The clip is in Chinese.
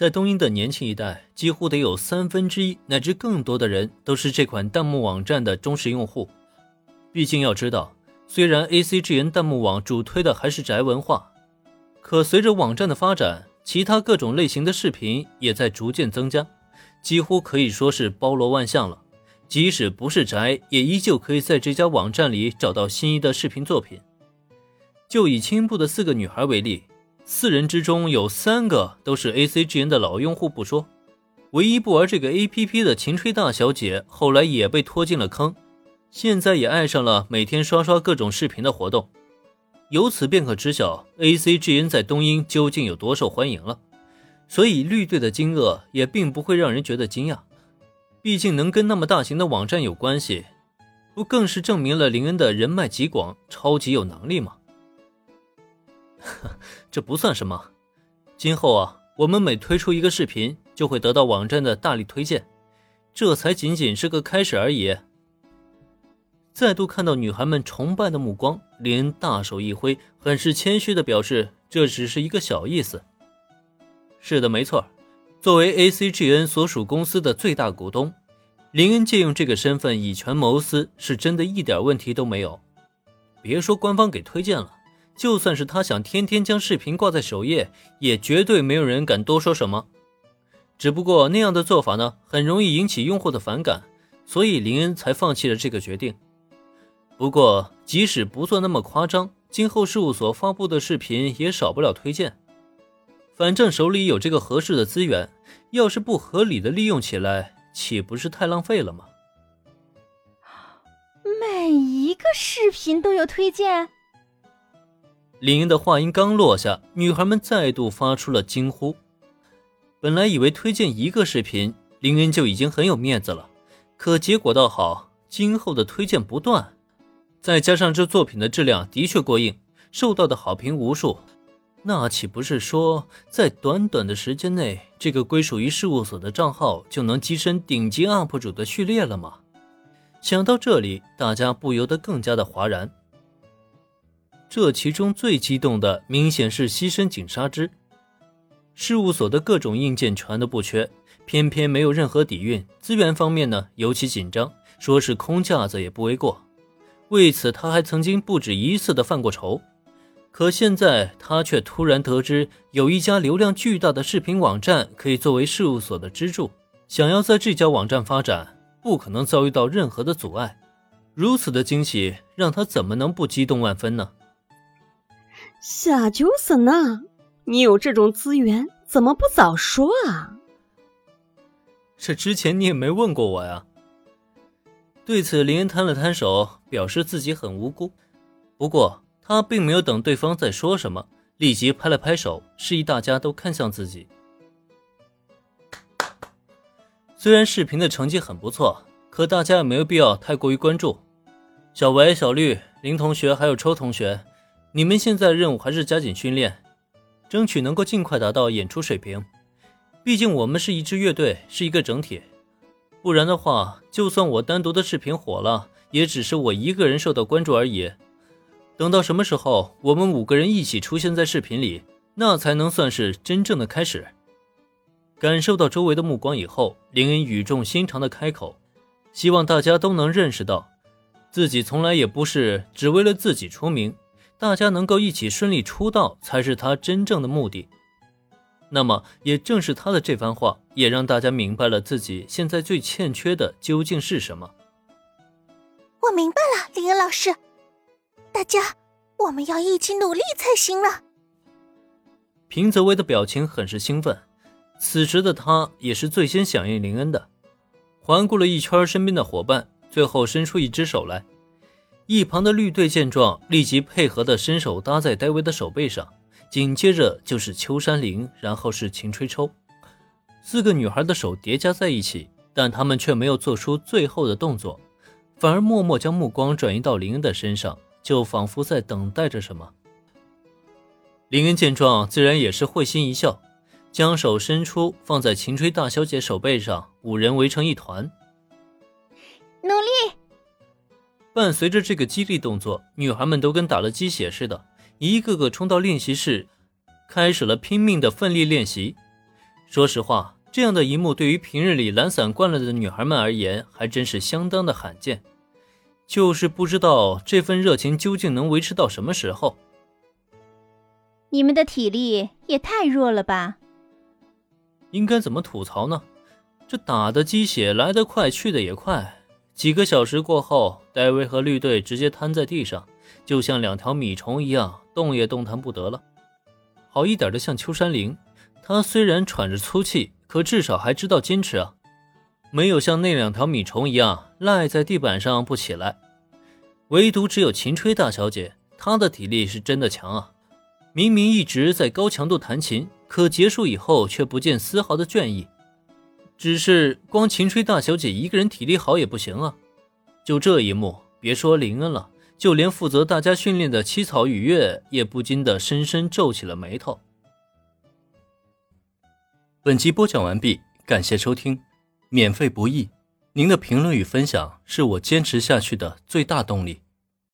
在东英的年轻一代，几乎得有三分之一乃至更多的人都是这款弹幕网站的忠实用户。毕竟要知道，虽然 A C G N 弹幕网主推的还是宅文化，可随着网站的发展，其他各种类型的视频也在逐渐增加，几乎可以说是包罗万象了。即使不是宅，也依旧可以在这家网站里找到心仪的视频作品。就以青部的四个女孩为例。四人之中有三个都是 A C G N 的老用户不说，唯一不玩这个 A P P 的秦吹大小姐后来也被拖进了坑，现在也爱上了每天刷刷各种视频的活动。由此便可知晓 A C G N 在东英究竟有多受欢迎了。所以绿队的惊愕也并不会让人觉得惊讶，毕竟能跟那么大型的网站有关系，不更是证明了林恩的人脉极广、超级有能力吗？这不算什么，今后啊，我们每推出一个视频，就会得到网站的大力推荐，这才仅仅是个开始而已。再度看到女孩们崇拜的目光，林恩大手一挥，很是谦虚的表示，这只是一个小意思。是的，没错，作为 ACGN 所属公司的最大股东，林恩借用这个身份以权谋私，是真的一点问题都没有。别说官方给推荐了。就算是他想天天将视频挂在首页，也绝对没有人敢多说什么。只不过那样的做法呢，很容易引起用户的反感，所以林恩才放弃了这个决定。不过，即使不做那么夸张，今后事务所发布的视频也少不了推荐。反正手里有这个合适的资源，要是不合理的利用起来，岂不是太浪费了吗？每一个视频都有推荐。林恩的话音刚落下，女孩们再度发出了惊呼。本来以为推荐一个视频，林恩就已经很有面子了，可结果倒好，今后的推荐不断，再加上这作品的质量的确过硬，受到的好评无数，那岂不是说，在短短的时间内，这个归属于事务所的账号就能跻身顶级 UP 主的序列了吗？想到这里，大家不由得更加的哗然。这其中最激动的，明显是牺牲警杀之事务所的各种硬件全都不缺，偏偏没有任何底蕴。资源方面呢，尤其紧张，说是空架子也不为过。为此，他还曾经不止一次的犯过愁。可现在，他却突然得知有一家流量巨大的视频网站可以作为事务所的支柱，想要在这家网站发展，不可能遭遇到任何的阻碍。如此的惊喜，让他怎么能不激动万分呢？夏九森呐，你有这种资源，怎么不早说啊？这之前你也没问过我呀。对此，林恩摊了摊手，表示自己很无辜。不过他并没有等对方再说什么，立即拍了拍手，示意大家都看向自己。虽然视频的成绩很不错，可大家也没有必要太过于关注。小维、小绿、林同学还有抽同学。你们现在任务还是加紧训练，争取能够尽快达到演出水平。毕竟我们是一支乐队，是一个整体。不然的话，就算我单独的视频火了，也只是我一个人受到关注而已。等到什么时候我们五个人一起出现在视频里，那才能算是真正的开始。感受到周围的目光以后，林恩语重心长的开口，希望大家都能认识到，自己从来也不是只为了自己出名。大家能够一起顺利出道，才是他真正的目的。那么，也正是他的这番话，也让大家明白了自己现在最欠缺的究竟是什么。我明白了，林恩老师，大家，我们要一起努力才行了。平泽威的表情很是兴奋，此时的他也是最先响应林恩的，环顾了一圈身边的伙伴，最后伸出一只手来。一旁的绿队见状，立即配合的伸手搭在戴维的手背上，紧接着就是秋山林，然后是秦吹抽，四个女孩的手叠加在一起，但他们却没有做出最后的动作，反而默默将目光转移到林恩的身上，就仿佛在等待着什么。林恩见状，自然也是会心一笑，将手伸出放在秦吹大小姐手背上，五人围成一团，努力。伴随着这个激励动作，女孩们都跟打了鸡血似的，一个个冲到练习室，开始了拼命的奋力练习。说实话，这样的一幕对于平日里懒散惯了的女孩们而言，还真是相当的罕见。就是不知道这份热情究竟能维持到什么时候。你们的体力也太弱了吧？应该怎么吐槽呢？这打的鸡血来得快，去的也快。几个小时过后，戴维和绿队直接瘫在地上，就像两条米虫一样，动也动弹不得了。好一点的像秋山灵，他虽然喘着粗气，可至少还知道坚持啊。没有像那两条米虫一样赖在地板上不起来，唯独只有秦吹大小姐，她的体力是真的强啊！明明一直在高强度弹琴，可结束以后却不见丝毫的倦意。只是光秦吹大小姐一个人体力好也不行啊！就这一幕，别说林恩了，就连负责大家训练的七草雨月也不禁的深深皱起了眉头。本集播讲完毕，感谢收听。免费不易，您的评论与分享是我坚持下去的最大动力。